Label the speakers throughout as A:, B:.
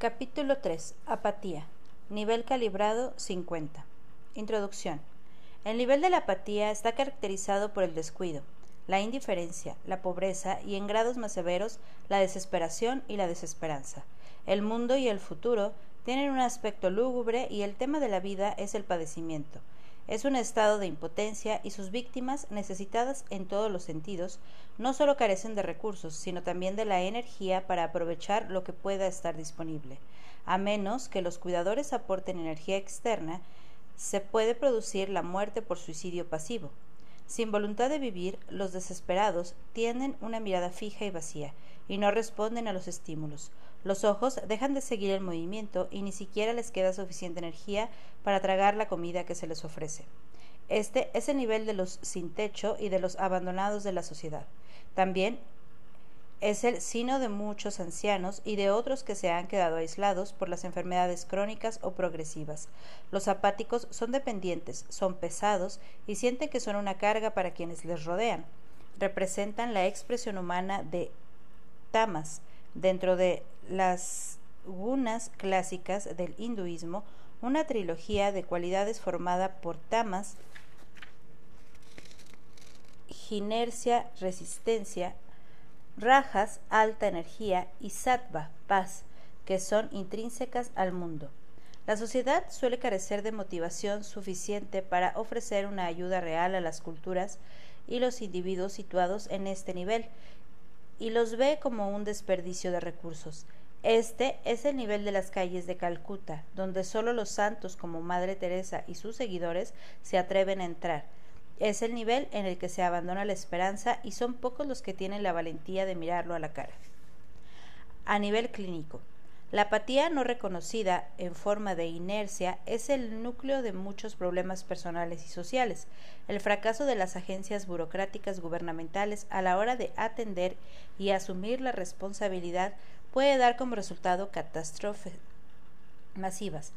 A: Capítulo 3. Apatía. Nivel calibrado 50. Introducción. El nivel de la apatía está caracterizado por el descuido, la indiferencia, la pobreza y en grados más severos la desesperación y la desesperanza. El mundo y el futuro tienen un aspecto lúgubre y el tema de la vida es el padecimiento. Es un estado de impotencia y sus víctimas, necesitadas en todos los sentidos, no solo carecen de recursos, sino también de la energía para aprovechar lo que pueda estar disponible. A menos que los cuidadores aporten energía externa, se puede producir la muerte por suicidio pasivo. Sin voluntad de vivir, los desesperados tienen una mirada fija y vacía, y no responden a los estímulos. Los ojos dejan de seguir el movimiento y ni siquiera les queda suficiente energía para tragar la comida que se les ofrece. Este es el nivel de los sin techo y de los abandonados de la sociedad. También es el sino de muchos ancianos y de otros que se han quedado aislados por las enfermedades crónicas o progresivas. Los apáticos son dependientes, son pesados y sienten que son una carga para quienes les rodean. Representan la expresión humana de tamas dentro de las gunas clásicas del hinduismo, una trilogía de cualidades formada por tamas, ginercia, resistencia, rajas, alta energía, y sattva, paz, que son intrínsecas al mundo. La sociedad suele carecer de motivación suficiente para ofrecer una ayuda real a las culturas y los individuos situados en este nivel, y los ve como un desperdicio de recursos. Este es el nivel de las calles de Calcuta, donde solo los santos como Madre Teresa y sus seguidores se atreven a entrar, es el nivel en el que se abandona la esperanza y son pocos los que tienen la valentía de mirarlo a la cara. A nivel clínico, la apatía no reconocida en forma de inercia es el núcleo de muchos problemas personales y sociales. El fracaso de las agencias burocráticas gubernamentales a la hora de atender y asumir la responsabilidad puede dar como resultado catástrofes masivas,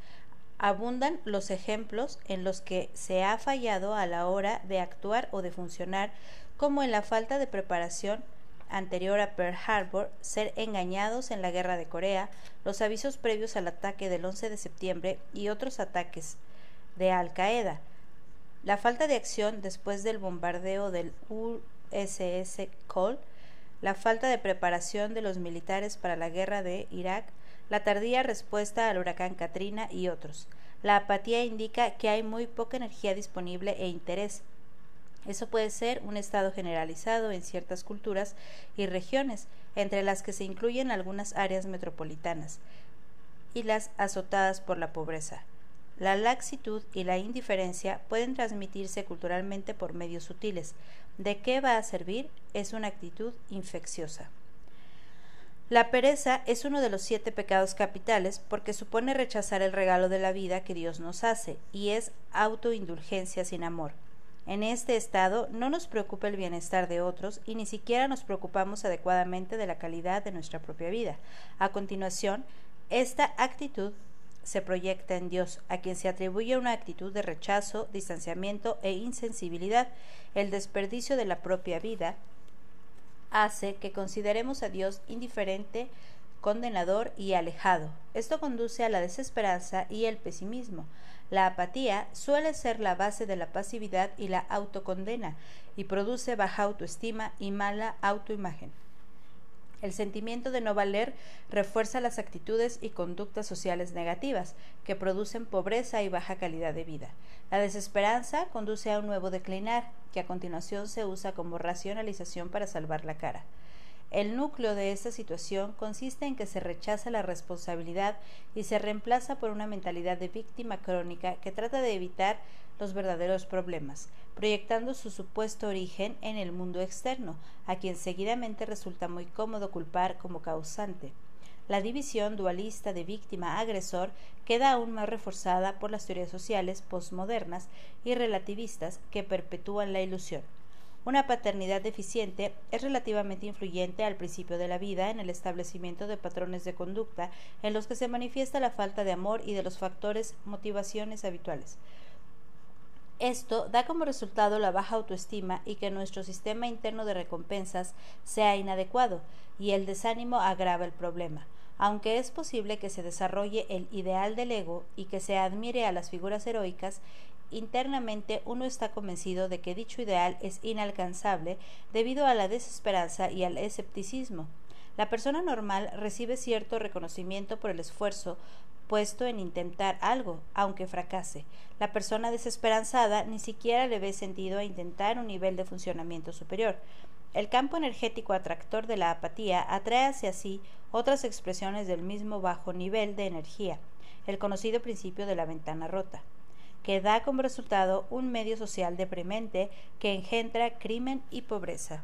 A: abundan los ejemplos en los que se ha fallado a la hora de actuar o de funcionar, como en la falta de preparación anterior a Pearl Harbor, ser engañados en la guerra de Corea, los avisos previos al ataque del 11 de septiembre y otros ataques de Al Qaeda, la falta de acción después del bombardeo del USS Cole, la falta de preparación de los militares para la guerra de Irak, la tardía respuesta al huracán Katrina y otros. La apatía indica que hay muy poca energía disponible e interés. Eso puede ser un estado generalizado en ciertas culturas y regiones, entre las que se incluyen algunas áreas metropolitanas y las azotadas por la pobreza. La laxitud y la indiferencia pueden transmitirse culturalmente por medios sutiles. ¿De qué va a servir? Es una actitud infecciosa. La pereza es uno de los siete pecados capitales porque supone rechazar el regalo de la vida que Dios nos hace y es autoindulgencia sin amor. En este estado no nos preocupa el bienestar de otros y ni siquiera nos preocupamos adecuadamente de la calidad de nuestra propia vida. A continuación, esta actitud se proyecta en Dios, a quien se atribuye una actitud de rechazo, distanciamiento e insensibilidad, el desperdicio de la propia vida, hace que consideremos a Dios indiferente, condenador y alejado. Esto conduce a la desesperanza y el pesimismo. La apatía suele ser la base de la pasividad y la autocondena y produce baja autoestima y mala autoimagen. El sentimiento de no valer refuerza las actitudes y conductas sociales negativas, que producen pobreza y baja calidad de vida. La desesperanza conduce a un nuevo declinar, que a continuación se usa como racionalización para salvar la cara. El núcleo de esta situación consiste en que se rechaza la responsabilidad y se reemplaza por una mentalidad de víctima crónica que trata de evitar los verdaderos problemas, proyectando su supuesto origen en el mundo externo, a quien seguidamente resulta muy cómodo culpar como causante. La división dualista de víctima-agresor queda aún más reforzada por las teorías sociales postmodernas y relativistas que perpetúan la ilusión. Una paternidad deficiente es relativamente influyente al principio de la vida en el establecimiento de patrones de conducta en los que se manifiesta la falta de amor y de los factores motivaciones habituales. Esto da como resultado la baja autoestima y que nuestro sistema interno de recompensas sea inadecuado, y el desánimo agrava el problema. Aunque es posible que se desarrolle el ideal del ego y que se admire a las figuras heroicas, internamente uno está convencido de que dicho ideal es inalcanzable debido a la desesperanza y al escepticismo. La persona normal recibe cierto reconocimiento por el esfuerzo puesto en intentar algo, aunque fracase. La persona desesperanzada ni siquiera le ve sentido a intentar un nivel de funcionamiento superior. El campo energético atractor de la apatía atrae hacia sí otras expresiones del mismo bajo nivel de energía, el conocido principio de la ventana rota, que da como resultado un medio social deprimente que engendra crimen y pobreza.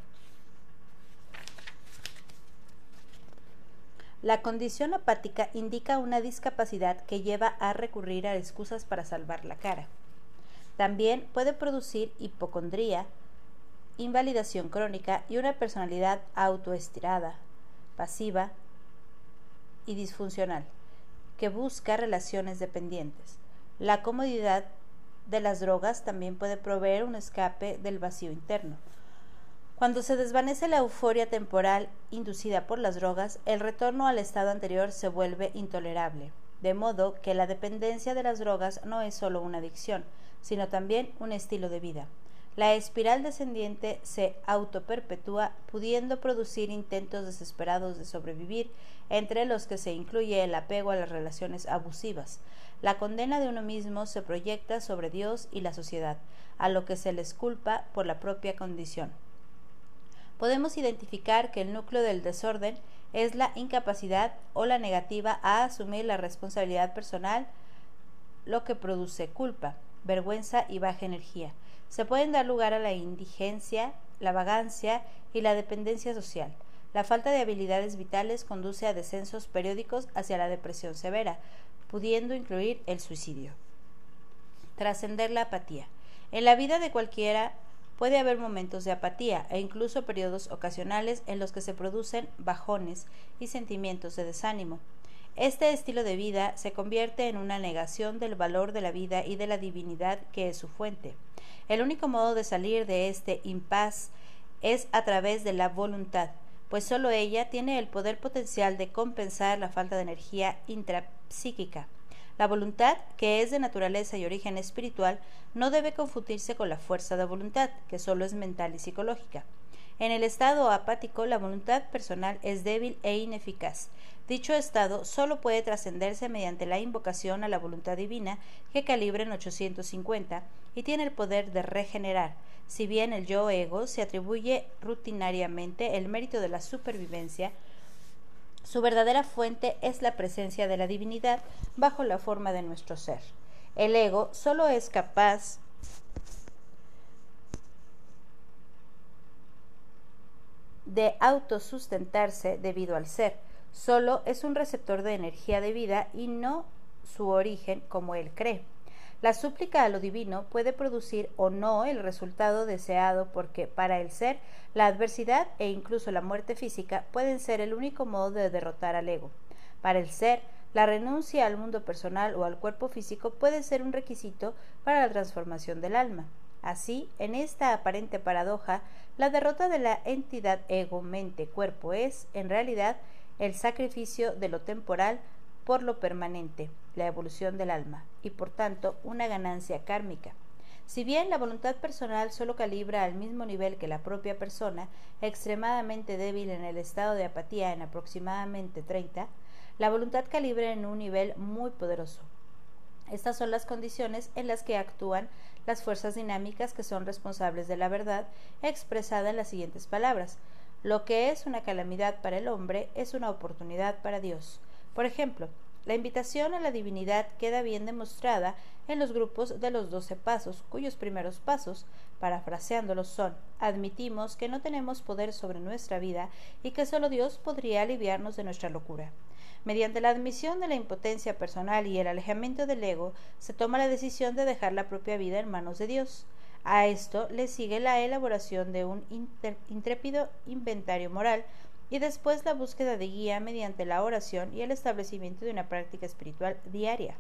A: La condición apática indica una discapacidad que lleva a recurrir a excusas para salvar la cara. También puede producir hipocondría, invalidación crónica y una personalidad autoestirada, pasiva y disfuncional, que busca relaciones dependientes. La comodidad de las drogas también puede proveer un escape del vacío interno. Cuando se desvanece la euforia temporal inducida por las drogas, el retorno al estado anterior se vuelve intolerable, de modo que la dependencia de las drogas no es solo una adicción, sino también un estilo de vida. La espiral descendiente se autoperpetúa, pudiendo producir intentos desesperados de sobrevivir, entre los que se incluye el apego a las relaciones abusivas. La condena de uno mismo se proyecta sobre Dios y la sociedad, a lo que se les culpa por la propia condición podemos identificar que el núcleo del desorden es la incapacidad o la negativa a asumir la responsabilidad personal, lo que produce culpa, vergüenza y baja energía. Se pueden dar lugar a la indigencia, la vagancia y la dependencia social. La falta de habilidades vitales conduce a descensos periódicos hacia la depresión severa, pudiendo incluir el suicidio. Trascender la apatía. En la vida de cualquiera Puede haber momentos de apatía e incluso periodos ocasionales en los que se producen bajones y sentimientos de desánimo. Este estilo de vida se convierte en una negación del valor de la vida y de la divinidad que es su fuente. El único modo de salir de este impas es a través de la voluntad, pues sólo ella tiene el poder potencial de compensar la falta de energía intrapsíquica. La voluntad, que es de naturaleza y origen espiritual, no debe confundirse con la fuerza de voluntad, que solo es mental y psicológica. En el estado apático, la voluntad personal es débil e ineficaz. Dicho estado solo puede trascenderse mediante la invocación a la voluntad divina, que calibra en 850 y tiene el poder de regenerar. Si bien el yo ego se atribuye rutinariamente el mérito de la supervivencia, su verdadera fuente es la presencia de la divinidad bajo la forma de nuestro ser. El ego solo es capaz de autosustentarse debido al ser. Solo es un receptor de energía de vida y no su origen como él cree. La súplica a lo divino puede producir o no el resultado deseado porque para el ser la adversidad e incluso la muerte física pueden ser el único modo de derrotar al ego. Para el ser, la renuncia al mundo personal o al cuerpo físico puede ser un requisito para la transformación del alma. Así, en esta aparente paradoja, la derrota de la entidad ego-mente-cuerpo es, en realidad, el sacrificio de lo temporal por lo permanente, la evolución del alma, y por tanto una ganancia kármica. Si bien la voluntad personal solo calibra al mismo nivel que la propia persona, extremadamente débil en el estado de apatía en aproximadamente 30, la voluntad calibra en un nivel muy poderoso. Estas son las condiciones en las que actúan las fuerzas dinámicas que son responsables de la verdad, expresada en las siguientes palabras. Lo que es una calamidad para el hombre es una oportunidad para Dios. Por ejemplo, la invitación a la divinidad queda bien demostrada en los grupos de los doce pasos, cuyos primeros pasos, parafraseándolos, son admitimos que no tenemos poder sobre nuestra vida y que solo Dios podría aliviarnos de nuestra locura. Mediante la admisión de la impotencia personal y el alejamiento del ego, se toma la decisión de dejar la propia vida en manos de Dios. A esto le sigue la elaboración de un intrépido inventario moral y después la búsqueda de guía mediante la oración y el establecimiento de una práctica espiritual diaria.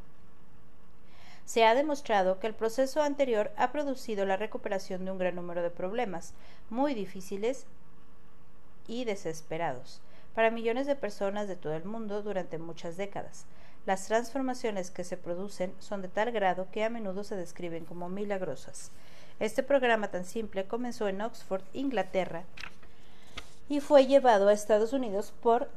A: Se ha demostrado que el proceso anterior ha producido la recuperación de un gran número de problemas muy difíciles y desesperados. para millones de personas de todo el mundo durante muchas décadas. Las transformaciones que se producen son de tal grado que a menudo se describen como milagrosas. Este programa tan simple comenzó en Oxford, Inglaterra, y fue llevado a Estados Unidos por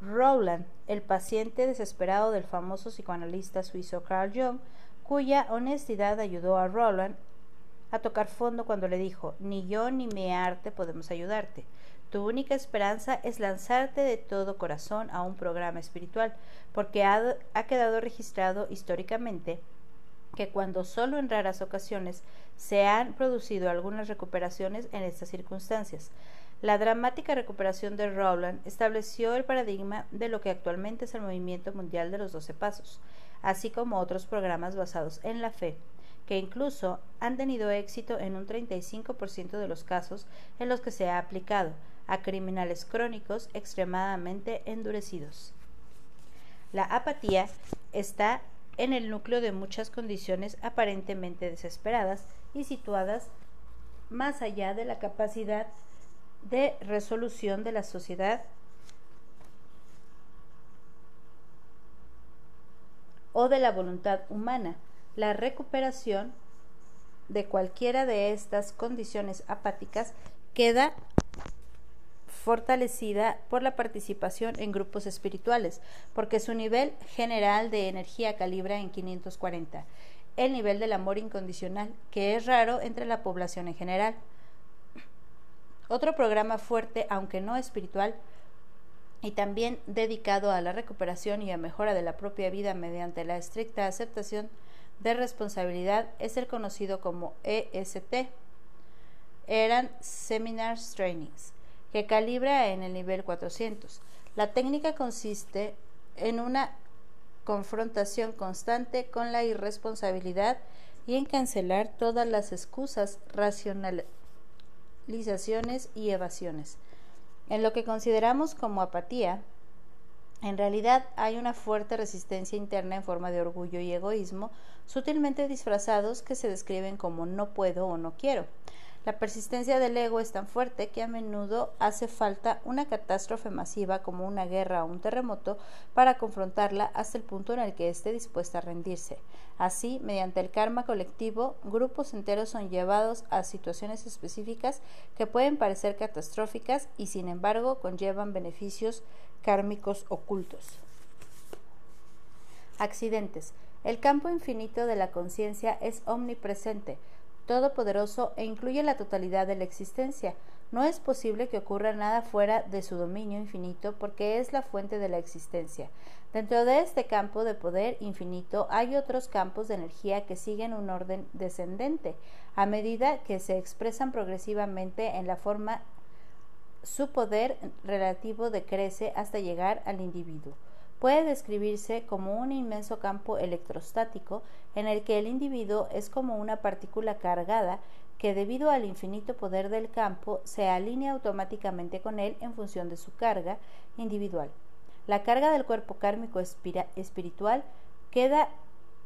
A: Rowland, el paciente desesperado del famoso psicoanalista suizo Carl Jung, cuya honestidad ayudó a Rowland a tocar fondo cuando le dijo, ni yo ni mi arte podemos ayudarte. Tu única esperanza es lanzarte de todo corazón a un programa espiritual, porque ha, ha, quedado registrado históricamente que cuando solo en raras ocasiones se han producido algunas recuperaciones en estas circunstancias. La dramática recuperación de Rowland estableció el paradigma de lo que actualmente es el movimiento mundial de los doce pasos, así como otros programas basados en la fe, que incluso han tenido éxito en un 35% de los casos en los que se ha aplicado a criminales crónicos extremadamente endurecidos. La apatía está en el núcleo de muchas condiciones aparentemente desesperadas y situadas más allá de la capacidad de resolución de la sociedad o de la voluntad humana. La recuperación de cualquiera de estas condiciones apáticas queda fortalecida por la participación en grupos espirituales, porque su nivel general de energía calibra en 540, el nivel del amor incondicional, que es raro entre la población en general. Otro programa fuerte, aunque no espiritual, y también dedicado a la recuperación y a mejora de la propia vida mediante la estricta aceptación de responsabilidad es el conocido como EST. Eran Seminars Trainings, que calibra en el nivel 400. La técnica consiste en una confrontación constante con la irresponsabilidad y en cancelar todas las excusas racionales y evasiones. En lo que consideramos como apatía, en realidad hay una fuerte resistencia interna en forma de orgullo y egoísmo, sutilmente disfrazados que se describen como no puedo o no quiero. La persistencia del ego es tan fuerte que a menudo hace falta una catástrofe masiva como una guerra o un terremoto para confrontarla hasta el punto en el que esté dispuesta a rendirse. Así, mediante el karma colectivo, grupos enteros son llevados a situaciones específicas que pueden parecer catastróficas y sin embargo conllevan beneficios kármicos ocultos. Accidentes. El campo infinito de la conciencia es omnipresente todopoderoso e incluye la totalidad de la existencia. No es posible que ocurra nada fuera de su dominio infinito porque es la fuente de la existencia. Dentro de este campo de poder infinito hay otros campos de energía que siguen un orden descendente. A medida que se expresan progresivamente en la forma, su poder relativo decrece hasta llegar al individuo puede describirse como un inmenso campo electrostático en el que el individuo es como una partícula cargada que debido al infinito poder del campo se alinea automáticamente con él en función de su carga individual. La carga del cuerpo kármico espiritual queda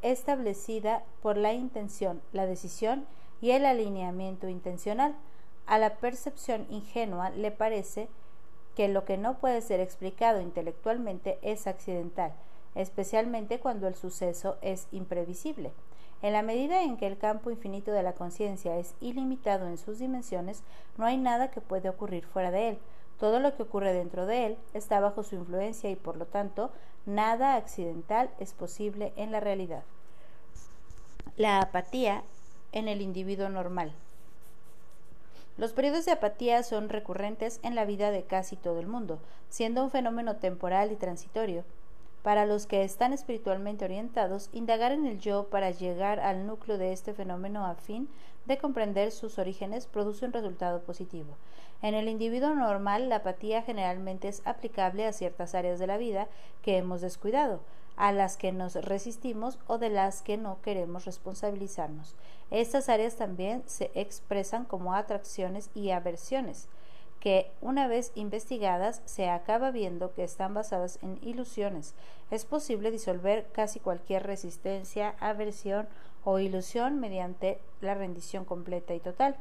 A: establecida por la intención, la decisión y el alineamiento intencional. A la percepción ingenua le parece que lo que no puede ser explicado intelectualmente es accidental, especialmente cuando el suceso es imprevisible. En la medida en que el campo infinito de la conciencia es ilimitado en sus dimensiones, no hay nada que puede ocurrir fuera de él. Todo lo que ocurre dentro de él está bajo su influencia y por lo tanto nada accidental es posible en la realidad. La apatía en el individuo normal. Los periodos de apatía son recurrentes en la vida de casi todo el mundo, siendo un fenómeno temporal y transitorio. Para los que están espiritualmente orientados, indagar en el yo para llegar al núcleo de este fenómeno a fin de comprender sus orígenes produce un resultado positivo. En el individuo normal, la apatía generalmente es aplicable a ciertas áreas de la vida que hemos descuidado, a las que nos resistimos o de las que no queremos responsabilizarnos. Estas áreas también se expresan como atracciones y aversiones, que una vez investigadas se acaba viendo que están basadas en ilusiones. Es posible disolver casi cualquier resistencia, aversión o ilusión mediante la rendición completa y total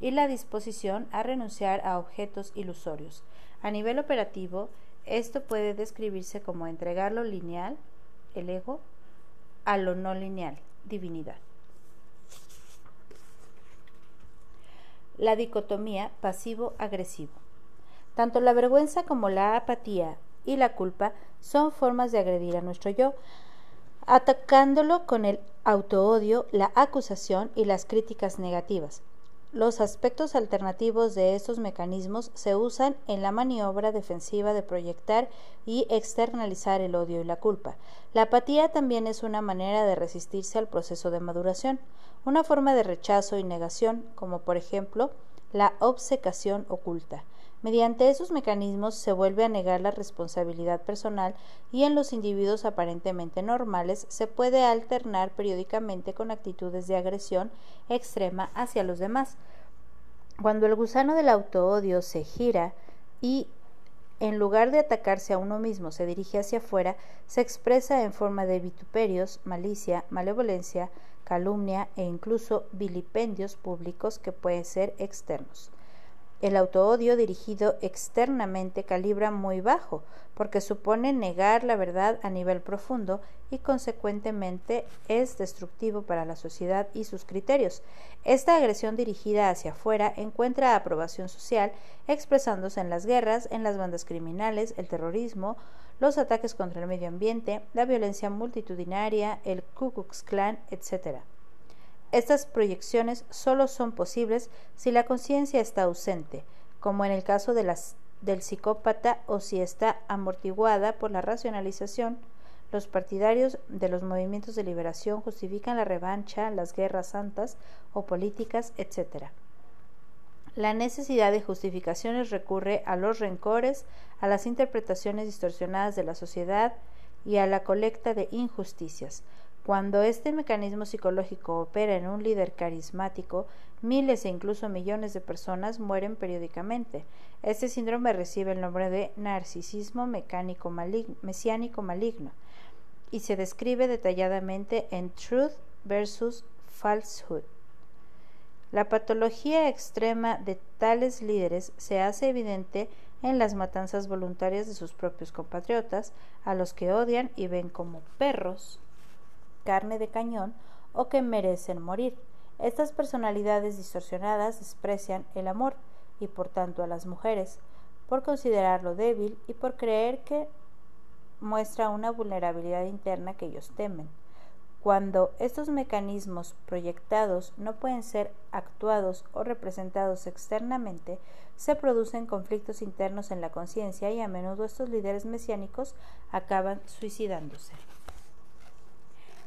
A: y la disposición a renunciar a objetos ilusorios. A nivel operativo, Esto puede describirse como entregar lo lineal, el ego, a lo no lineal, divinidad. La dicotomía pasivo-agresivo. Tanto la vergüenza como la apatía y la culpa son formas de agredir a nuestro yo, atacándolo con el autoodio, la acusación y las críticas negativas. Los aspectos alternativos de estos mecanismos se usan en la maniobra defensiva de proyectar y externalizar el odio y la culpa. La apatía también es una manera de resistirse al proceso de maduración, una forma de rechazo y negación, como por ejemplo la obcecación oculta. Mediante esos mecanismos se vuelve a negar la responsabilidad personal y en los individuos aparentemente normales se puede alternar periódicamente con actitudes de agresión extrema hacia los demás. Cuando el gusano del autoodio se gira y en lugar de atacarse a uno mismo se dirige hacia afuera, se expresa en forma de vituperios, malicia, malevolencia, calumnia e incluso vilipendios públicos que pueden ser externos. El autoodio dirigido externamente calibra muy bajo, porque supone negar la verdad a nivel profundo y consecuentemente es destructivo para la sociedad y sus criterios. Esta agresión dirigida hacia afuera encuentra aprobación social expresándose en las guerras, en las bandas criminales, el terrorismo, los ataques contra el medio ambiente, la violencia multitudinaria, el Ku Klux Klan, etc. Estas proyecciones solo son posibles si la conciencia está ausente, como en el caso del psicópata o si está amortiguada por la racionalización. Los partidarios de los movimientos de liberación justifican la revancha, las guerras santas o políticas, etc. La necesidad de justificaciones recurre a los rencores, a las interpretaciones distorsionadas de la sociedad y a la colecta de injusticias. Cuando este mecanismo psicológico opera en un líder carismático, miles e incluso millones de personas mueren periódicamente. Este síndrome recibe el nombre de narcisismo mecánico mesiánico maligno y se describe detalladamente en Truth versus Falsehood. La patología extrema de tales líderes se hace evidente en las matanzas voluntarias de sus propios compatriotas, a los que odian y ven como perros carne de cañón o que merecen morir. Estas personalidades distorsionadas desprecian el amor y por tanto a las mujeres, por considerarlo débil y por creer que muestra una vulnerabilidad interna que ellos temen. Cuando estos mecanismos proyectados no pueden ser actuados o representados externamente, se producen conflictos internos en la conciencia y a menudo estos líderes mesiánicos acaban suicidándose.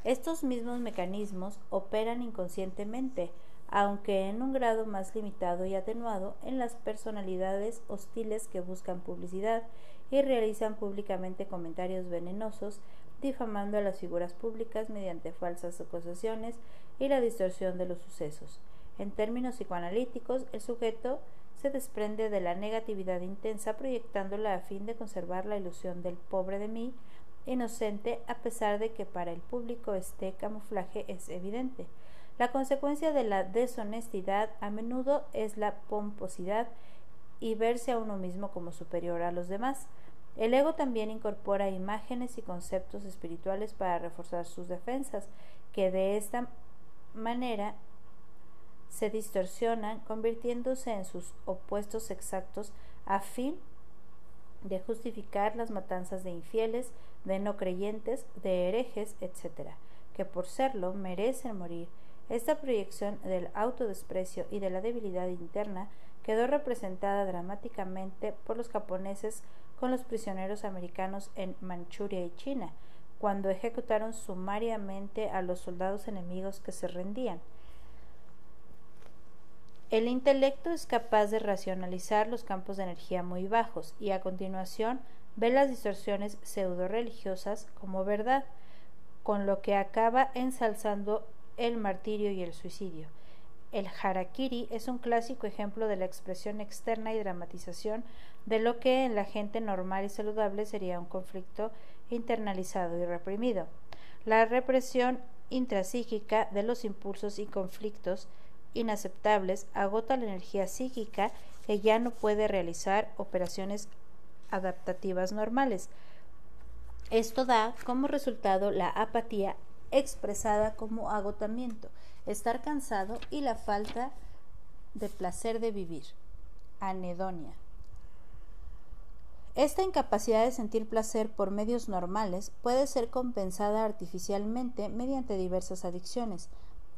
A: Estos mismos mecanismos operan inconscientemente, aunque en un grado más limitado y atenuado, en las personalidades hostiles que buscan publicidad y realizan públicamente comentarios venenosos, difamando a las figuras públicas mediante falsas acusaciones y la distorsión de los sucesos. En términos psicoanalíticos, el sujeto se desprende de la negatividad intensa proyectándola a fin de conservar la ilusión del pobre de mí inocente a pesar de que para el público este camuflaje es evidente. La consecuencia de la deshonestidad a menudo es la pomposidad y verse a uno mismo como superior a los demás. El ego también incorpora imágenes y conceptos espirituales para reforzar sus defensas, que de esta manera se distorsionan, convirtiéndose en sus opuestos exactos a fin de justificar las matanzas de infieles, de no creyentes, de herejes, etc., que por serlo merecen morir. Esta proyección del autodesprecio y de la debilidad interna quedó representada dramáticamente por los japoneses con los prisioneros americanos en Manchuria y China, cuando ejecutaron sumariamente a los soldados enemigos que se rendían. El intelecto es capaz de racionalizar los campos de energía muy bajos y a continuación ve las distorsiones pseudo-religiosas como verdad, con lo que acaba ensalzando el martirio y el suicidio. El harakiri es un clásico ejemplo de la expresión externa y dramatización de lo que en la gente normal y saludable sería un conflicto internalizado y reprimido. La represión intrapsíquica de los impulsos y conflictos inaceptables agota la energía psíquica que ya no puede realizar operaciones adaptativas normales. Esto da como resultado la apatía expresada como agotamiento, estar cansado y la falta de placer de vivir. Anedonia. Esta incapacidad de sentir placer por medios normales puede ser compensada artificialmente mediante diversas adicciones.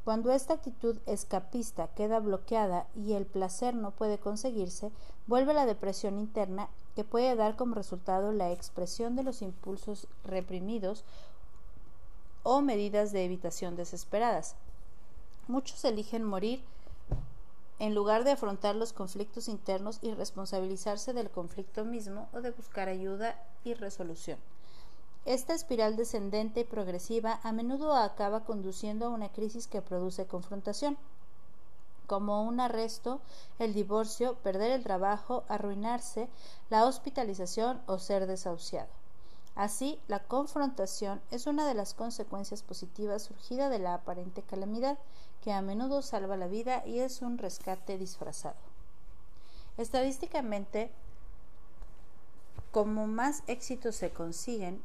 A: Cuando esta actitud escapista queda bloqueada y el placer no puede conseguirse, vuelve la depresión interna que puede dar como resultado la expresión de los impulsos reprimidos o medidas de evitación desesperadas. Muchos eligen morir en lugar de afrontar los conflictos internos y responsabilizarse del conflicto mismo o de buscar ayuda y resolución. Esta espiral descendente y progresiva a menudo acaba conduciendo a una crisis que produce confrontación, como un arresto, el divorcio, perder el trabajo, arruinarse, la hospitalización o ser desahuciado. Así, la confrontación es una de las consecuencias positivas surgida de la aparente calamidad, que a menudo salva la vida y es un rescate disfrazado. Estadísticamente, como más éxitos se consiguen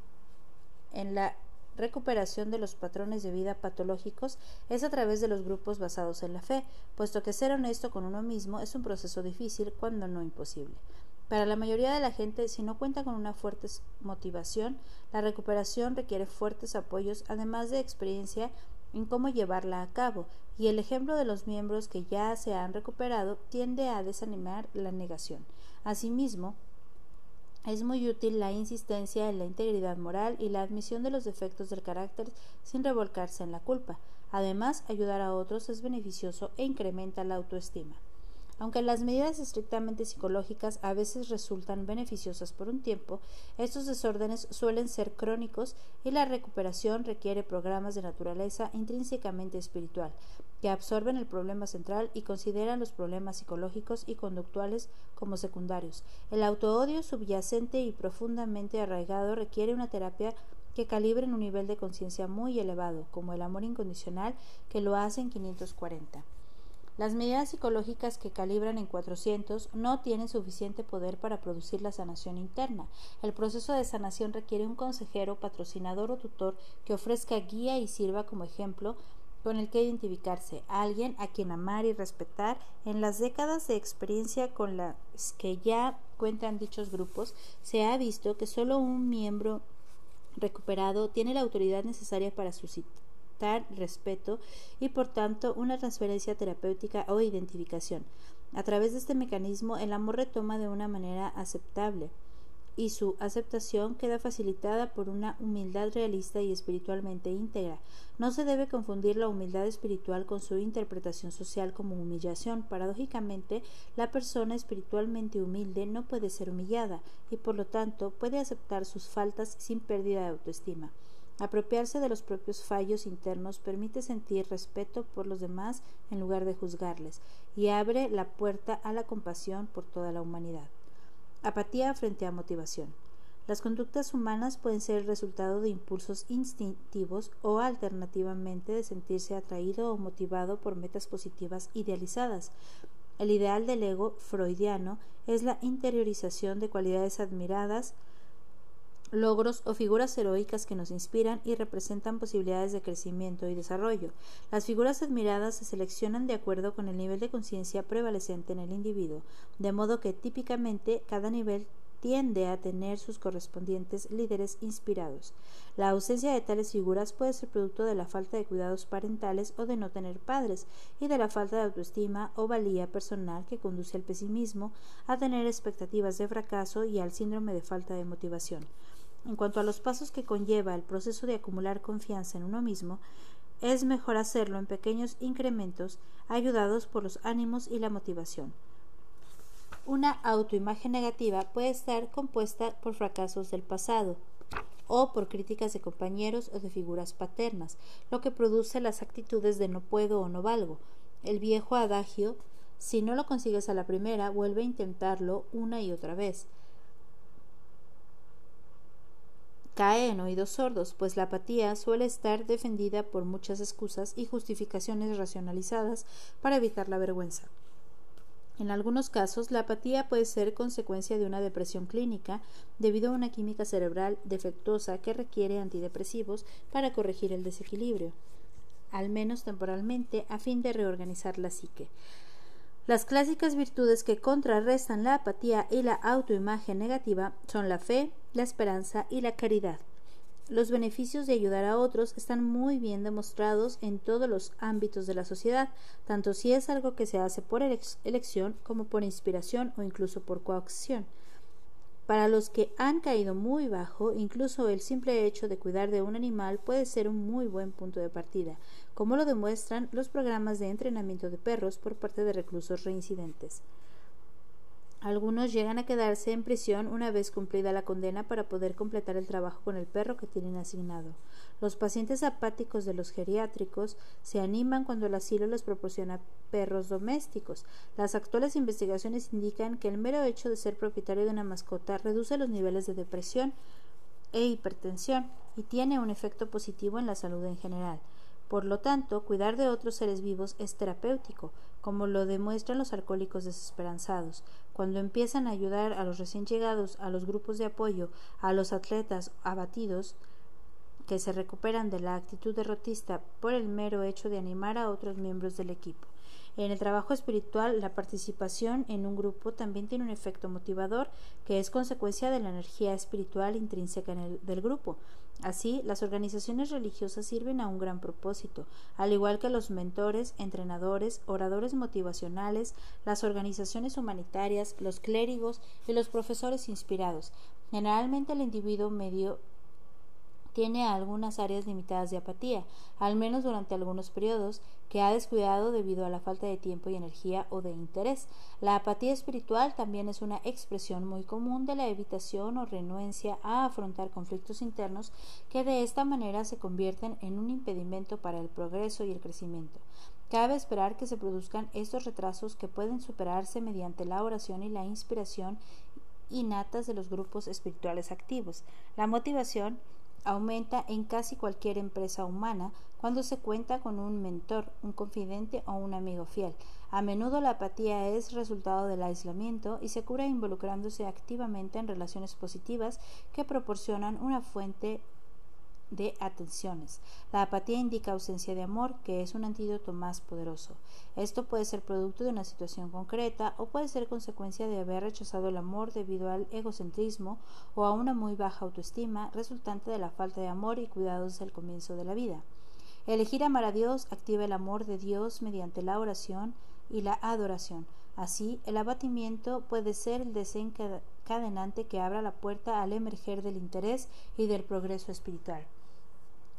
A: en la recuperación de los patrones de vida patológicos es a través de los grupos basados en la fe, puesto que ser honesto con uno mismo es un proceso difícil cuando no imposible. Para la mayoría de la gente, si no cuenta con una fuerte motivación, la recuperación requiere fuertes apoyos, además de experiencia en cómo llevarla a cabo, y el ejemplo de los miembros que ya se han recuperado tiende a desanimar la negación. Asimismo, es muy útil la insistencia en la integridad moral y la admisión de los defectos del carácter sin revolcarse en la culpa. Además, ayudar a otros es beneficioso e incrementa la autoestima. Aunque las medidas estrictamente psicológicas a veces resultan beneficiosas por un tiempo, estos desórdenes suelen ser crónicos y la recuperación requiere programas de naturaleza intrínsecamente espiritual, que absorben el problema central y consideran los problemas psicológicos y conductuales como secundarios. El autoodio subyacente y profundamente arraigado requiere una terapia que calibre en un nivel de conciencia muy elevado, como el amor incondicional que lo hace en 540. Las medidas psicológicas que calibran en 400 no tienen suficiente poder para producir la sanación interna. El proceso de sanación requiere un consejero, patrocinador o tutor que ofrezca guía y sirva como ejemplo con el que identificarse, alguien a quien amar y respetar. En las décadas de experiencia con las que ya cuentan dichos grupos, se ha visto que solo un miembro recuperado tiene la autoridad necesaria para suscitar respeto y por tanto una transferencia terapéutica o identificación. A través de este mecanismo el amor retoma de una manera aceptable y su aceptación queda facilitada por una humildad realista y espiritualmente íntegra. No se debe confundir la humildad espiritual con su interpretación social como humillación. Paradójicamente, la persona espiritualmente humilde no puede ser humillada y por lo tanto puede aceptar sus faltas sin pérdida de autoestima. Apropiarse de los propios fallos internos permite sentir respeto por los demás en lugar de juzgarles y abre la puerta a la compasión por toda la humanidad. Apatía frente a motivación. Las conductas humanas pueden ser el resultado de impulsos instintivos o alternativamente de sentirse atraído o motivado por metas positivas idealizadas. El ideal del ego freudiano es la interiorización de cualidades admiradas, logros o figuras heroicas que nos inspiran y representan posibilidades de crecimiento y desarrollo. Las figuras admiradas se seleccionan de acuerdo con el nivel de conciencia prevalecente en el individuo, de modo que típicamente cada nivel tiende a tener sus correspondientes líderes inspirados. La ausencia de tales figuras puede ser producto de la falta de cuidados parentales o de no tener padres, y de la falta de autoestima o valía personal que conduce al pesimismo, a tener expectativas de fracaso y al síndrome de falta de motivación. En cuanto a los pasos que conlleva el proceso de acumular confianza en uno mismo, es mejor hacerlo en pequeños incrementos ayudados por los ánimos y la motivación. Una autoimagen negativa puede estar compuesta por fracasos del pasado o por críticas de compañeros o de figuras paternas, lo que produce las actitudes de no puedo o no valgo. El viejo adagio si no lo consigues a la primera, vuelve a intentarlo una y otra vez. Cae en oídos sordos, pues la apatía suele estar defendida por muchas excusas y justificaciones racionalizadas para evitar la vergüenza. En algunos casos, la apatía puede ser consecuencia de una depresión clínica debido a una química cerebral defectuosa que requiere antidepresivos para corregir el desequilibrio, al menos temporalmente, a fin de reorganizar la psique. Las clásicas virtudes que contrarrestan la apatía y la autoimagen negativa son la fe, la esperanza y la caridad. Los beneficios de ayudar a otros están muy bien demostrados en todos los ámbitos de la sociedad, tanto si es algo que se hace por elección como por inspiración o incluso por coacción. Para los que han caído muy bajo, incluso el simple hecho de cuidar de un animal puede ser un muy buen punto de partida, como lo demuestran los programas de entrenamiento de perros por parte de reclusos reincidentes. Algunos llegan a quedarse en prisión una vez cumplida la condena para poder completar el trabajo con el perro que tienen asignado. Los pacientes apáticos de los geriátricos se animan cuando el asilo les proporciona perros domésticos. Las actuales investigaciones indican que el mero hecho de ser propietario de una mascota reduce los niveles de depresión e hipertensión y tiene un efecto positivo en la salud en general. Por lo tanto, cuidar de otros seres vivos es terapéutico, como lo demuestran los alcohólicos desesperanzados. Cuando empiezan a ayudar a los recién llegados, a los grupos de apoyo, a los atletas abatidos, que se recuperan de la actitud derrotista por el mero hecho de animar a otros miembros del equipo. En el trabajo espiritual, la participación en un grupo también tiene un efecto motivador que es consecuencia de la energía espiritual intrínseca del grupo. Así, las organizaciones religiosas sirven a un gran propósito, al igual que los mentores, entrenadores, oradores motivacionales, las organizaciones humanitarias, los clérigos y los profesores inspirados. Generalmente el individuo medio tiene algunas áreas limitadas de apatía, al menos durante algunos periodos, que ha descuidado debido a la falta de tiempo y energía o de interés. La apatía espiritual también es una expresión muy común de la evitación o renuencia a afrontar conflictos internos que de esta manera se convierten en un impedimento para el progreso y el crecimiento. Cabe esperar que se produzcan estos retrasos que pueden superarse mediante la oración y la inspiración innatas de los grupos espirituales activos. La motivación aumenta en casi cualquier empresa humana cuando se cuenta con un mentor, un confidente o un amigo fiel. A menudo la apatía es resultado del aislamiento y se cura involucrándose activamente en relaciones positivas que proporcionan una fuente de atenciones. La apatía indica ausencia de amor, que es un antídoto más poderoso. Esto puede ser producto de una situación concreta o puede ser consecuencia de haber rechazado el amor debido al egocentrismo o a una muy baja autoestima resultante de la falta de amor y cuidados el comienzo de la vida. Elegir amar a Dios activa el amor de Dios mediante la oración y la adoración. Así, el abatimiento puede ser el desencadenante que abra la puerta al emerger del interés y del progreso espiritual.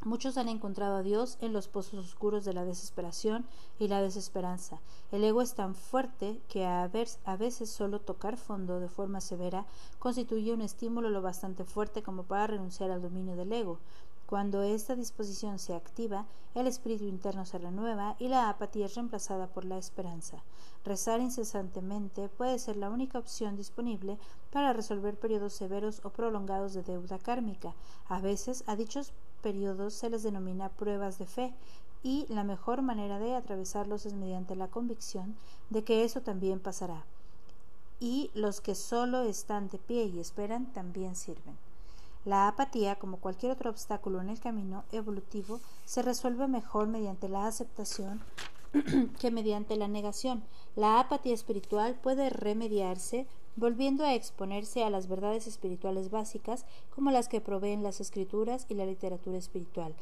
A: Muchos han encontrado a Dios en los pozos oscuros de la desesperación y la desesperanza. El ego es tan fuerte que a, veces solo tocar fondo de forma severa constituye un estímulo lo bastante fuerte como para renunciar al dominio del ego. Cuando esta disposición se activa, el espíritu interno se renueva y la apatía es reemplazada por la esperanza. Rezar incesantemente puede ser la única opción disponible para resolver periodos severos o prolongados de deuda kármica. A veces a dichos periodos se les denomina pruebas de fe y la mejor manera de atravesarlos es mediante la convicción de que eso también pasará. Y los que solo están de pie y esperan también sirven. La apatía, como cualquier otro obstáculo en el camino evolutivo, se resuelve mejor mediante la aceptación que mediante la negación. La apatía espiritual puede remediarse volviendo a exponerse a las verdades espirituales básicas como las que proveen las escrituras y la literatura espiritual.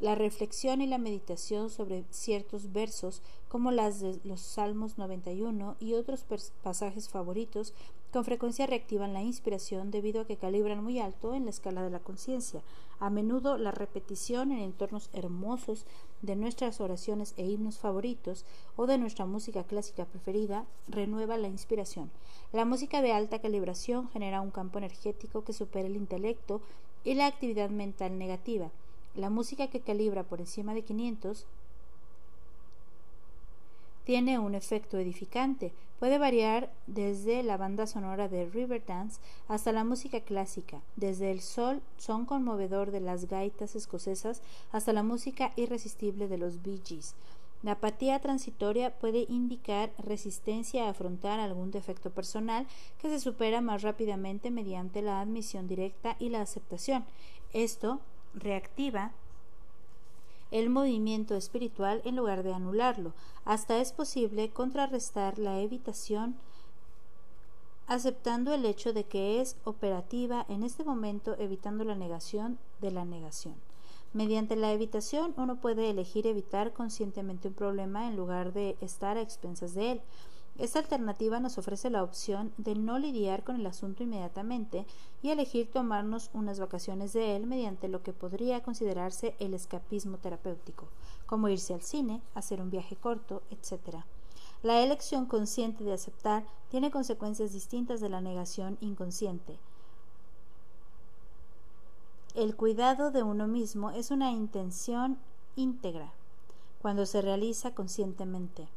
A: La reflexión y la meditación sobre ciertos versos, como las de los Salmos 91 y otros pasajes favoritos, con frecuencia reactivan la inspiración debido a que calibran muy alto en la escala de la conciencia. A menudo la repetición en entornos hermosos de nuestras oraciones e himnos favoritos o de nuestra música clásica preferida renueva la inspiración. La música de alta calibración genera un campo energético que supera el intelecto y la actividad mental negativa. La música que calibra por encima de 500 tiene un efecto edificante. Puede variar desde la banda sonora de Riverdance hasta la música clásica, desde el sol, son conmovedor de las gaitas escocesas hasta la música irresistible de los Bee Gees. La apatía transitoria puede indicar resistencia a afrontar algún defecto personal que se supera más rápidamente mediante la admisión directa y la aceptación. Esto reactiva el movimiento espiritual en lugar de anularlo. Hasta es posible contrarrestar la evitación aceptando el hecho de que es operativa en este momento evitando la negación de la negación. Mediante la evitación uno puede elegir evitar conscientemente un problema en lugar de estar a expensas de él. Esta alternativa nos ofrece la opción de no lidiar con el asunto inmediatamente y elegir tomarnos unas vacaciones de él mediante lo que podría considerarse el escapismo terapéutico, como irse al cine, hacer un viaje corto, etc. La elección consciente de aceptar tiene consecuencias distintas de la negación inconsciente. El cuidado de uno mismo es una intención íntegra cuando se realiza conscientemente.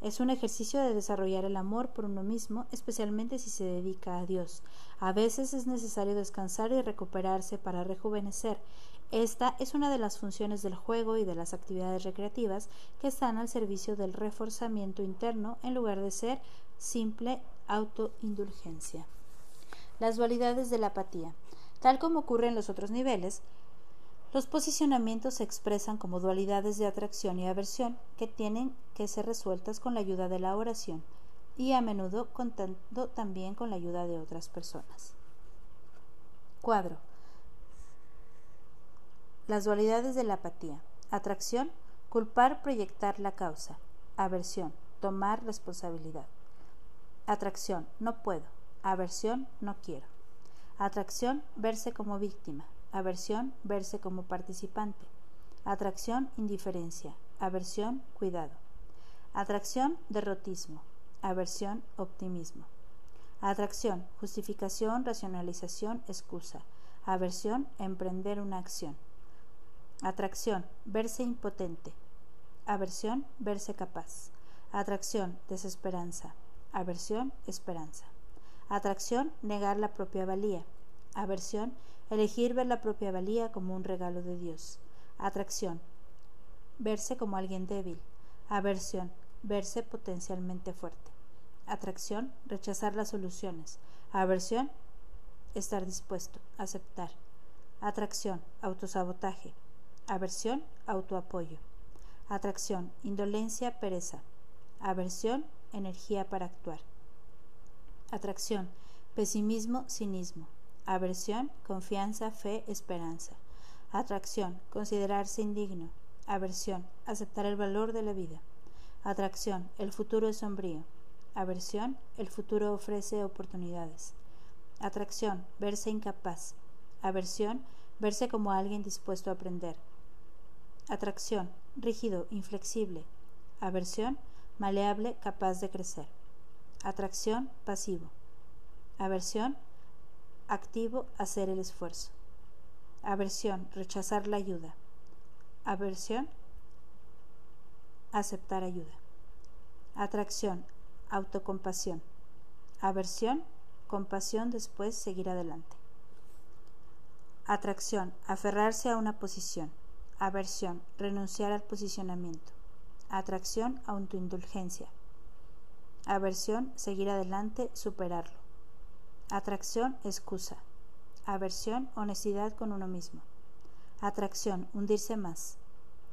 A: Es un ejercicio de desarrollar el amor por uno mismo, especialmente si se dedica a Dios. A veces es necesario descansar y recuperarse para rejuvenecer. Esta es una de las funciones del juego y de las actividades recreativas que están al servicio del reforzamiento interno en lugar de ser simple autoindulgencia. Las dualidades de la apatía. Tal como ocurre en los otros niveles, los posicionamientos se expresan como dualidades de atracción y aversión que tienen que ser resueltas con la ayuda de la oración y a menudo contando también con la ayuda de otras personas. Cuadro. Las dualidades de la apatía. Atracción, culpar, proyectar la causa. Aversión, tomar responsabilidad. Atracción, no puedo. Aversión, no quiero. Atracción, verse como víctima. Aversión, verse como participante. Atracción, indiferencia. Aversión, cuidado. Atracción, derrotismo. Aversión, optimismo. Atracción, justificación, racionalización, excusa. Aversión, emprender una acción. Atracción, verse impotente. Aversión, verse capaz. Atracción, desesperanza. Aversión, esperanza. Atracción, negar la propia valía. Aversión, elegir ver la propia valía como un regalo de Dios. Atracción, verse como alguien débil. Aversión, verse potencialmente fuerte. Atracción, rechazar las soluciones. Aversión, estar dispuesto, aceptar. Atracción, autosabotaje. Aversión, autoapoyo. Atracción, indolencia, pereza. Aversión, energía para actuar. Atracción, pesimismo, cinismo. Aversión, confianza, fe, esperanza. Atracción, considerarse indigno. Aversión, aceptar el valor de la vida. Atracción, el futuro es sombrío. Aversión, el futuro ofrece oportunidades. Atracción, verse incapaz. Aversión, verse como alguien dispuesto a aprender. Atracción, rígido, inflexible. Aversión, maleable, capaz de crecer. Atracción, pasivo. Aversión, activo, hacer el esfuerzo. Aversión, rechazar la ayuda. Aversión, aceptar ayuda. Atracción, autocompasión. Aversión, compasión después seguir adelante. Atracción, aferrarse a una posición. Aversión, renunciar al posicionamiento. Atracción, autoindulgencia. Aversión, seguir adelante, superarlo. Atracción, excusa. Aversión, honestidad con uno mismo. Atracción, hundirse más.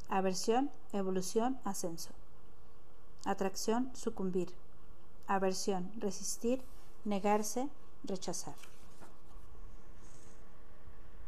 A: Aversión, evolución, ascenso. Atracción, sucumbir. Aversión, resistir, negarse, rechazar.